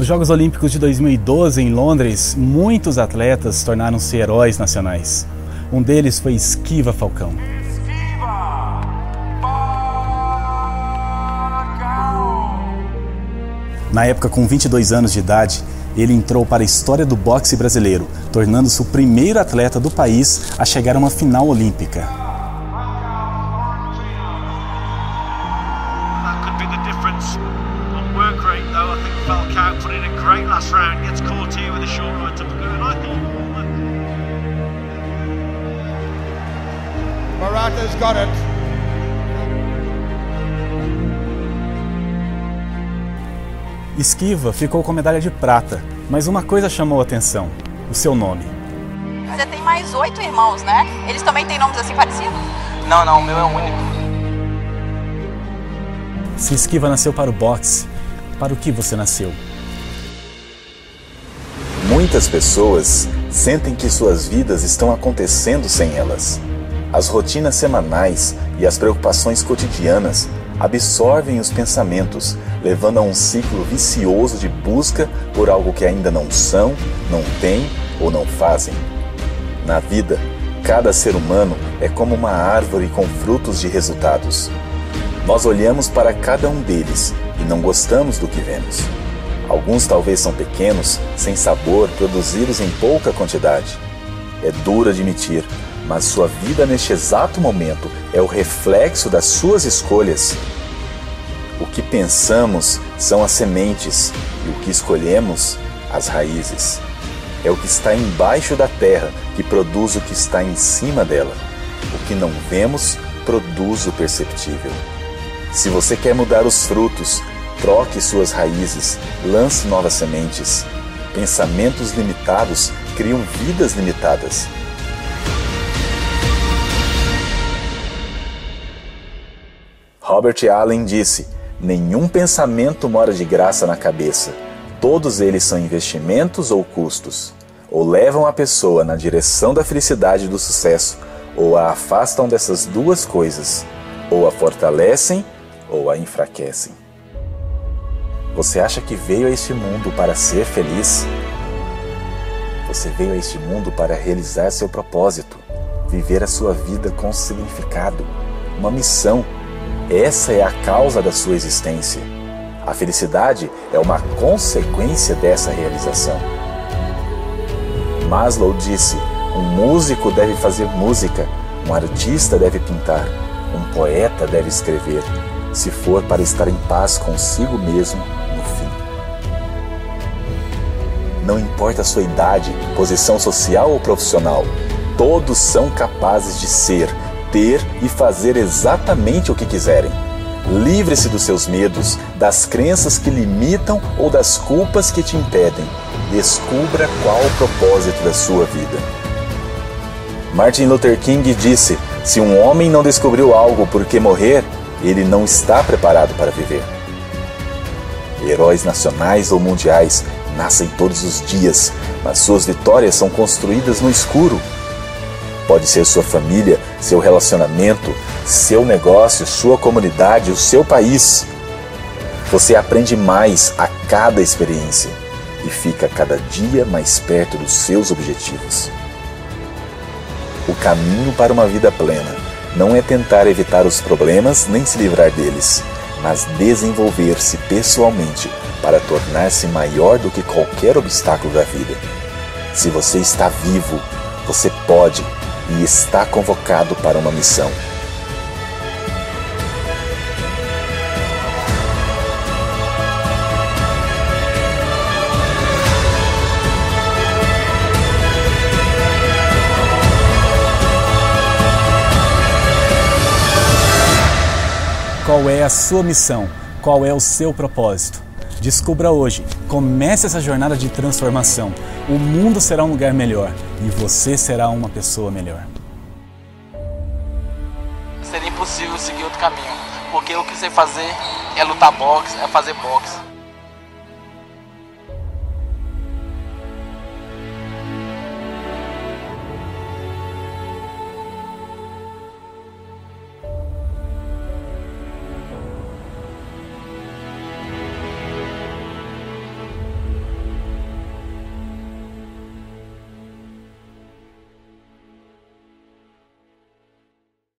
Nos Jogos Olímpicos de 2012 em Londres, muitos atletas tornaram-se heróis nacionais. Um deles foi Esquiva Falcão. Na época, com 22 anos de idade, ele entrou para a história do boxe brasileiro, tornando-se o primeiro atleta do país a chegar a uma final olímpica. Marata's got it. Esquiva ficou com medalha de prata, mas uma coisa chamou a atenção: o seu nome. Você tem mais oito irmãos, né? Eles também têm nomes assim parecidos? Não, não, o meu é o único. Se Esquiva nasceu para o boxe, para o que você nasceu? Muitas pessoas sentem que suas vidas estão acontecendo sem elas. As rotinas semanais e as preocupações cotidianas absorvem os pensamentos, levando a um ciclo vicioso de busca por algo que ainda não são, não têm ou não fazem. Na vida, cada ser humano é como uma árvore com frutos de resultados. Nós olhamos para cada um deles e não gostamos do que vemos. Alguns talvez são pequenos, sem sabor, produzidos em pouca quantidade. É duro admitir, mas sua vida neste exato momento é o reflexo das suas escolhas. O que pensamos são as sementes e o que escolhemos, as raízes. É o que está embaixo da terra que produz o que está em cima dela. O que não vemos produz o perceptível. Se você quer mudar os frutos, troque suas raízes, lance novas sementes. Pensamentos limitados criam vidas limitadas. Robert Allen disse: Nenhum pensamento mora de graça na cabeça. Todos eles são investimentos ou custos. Ou levam a pessoa na direção da felicidade e do sucesso, ou a afastam dessas duas coisas, ou a fortalecem ou a enfraquecem. Você acha que veio a este mundo para ser feliz? Você veio a este mundo para realizar seu propósito, viver a sua vida com significado, uma missão essa é a causa da sua existência. A felicidade é uma consequência dessa realização. Maslow disse: um músico deve fazer música, um artista deve pintar, um poeta deve escrever, se for para estar em paz consigo mesmo no fim. Não importa a sua idade, posição social ou profissional, todos são capazes de ser ter e fazer exatamente o que quiserem. Livre-se dos seus medos, das crenças que limitam ou das culpas que te impedem. Descubra qual o propósito da sua vida. Martin Luther King disse: Se um homem não descobriu algo por que morrer, ele não está preparado para viver. Heróis nacionais ou mundiais nascem todos os dias, mas suas vitórias são construídas no escuro Pode ser sua família, seu relacionamento, seu negócio, sua comunidade, o seu país. Você aprende mais a cada experiência e fica cada dia mais perto dos seus objetivos. O caminho para uma vida plena não é tentar evitar os problemas nem se livrar deles, mas desenvolver-se pessoalmente para tornar-se maior do que qualquer obstáculo da vida. Se você está vivo, você pode e está convocado para uma missão. Qual é a sua missão? Qual é o seu propósito? Descubra hoje. Comece essa jornada de transformação. O mundo será um lugar melhor e você será uma pessoa melhor. Seria impossível seguir outro caminho, porque o que você fazer é lutar boxe, é fazer boxe.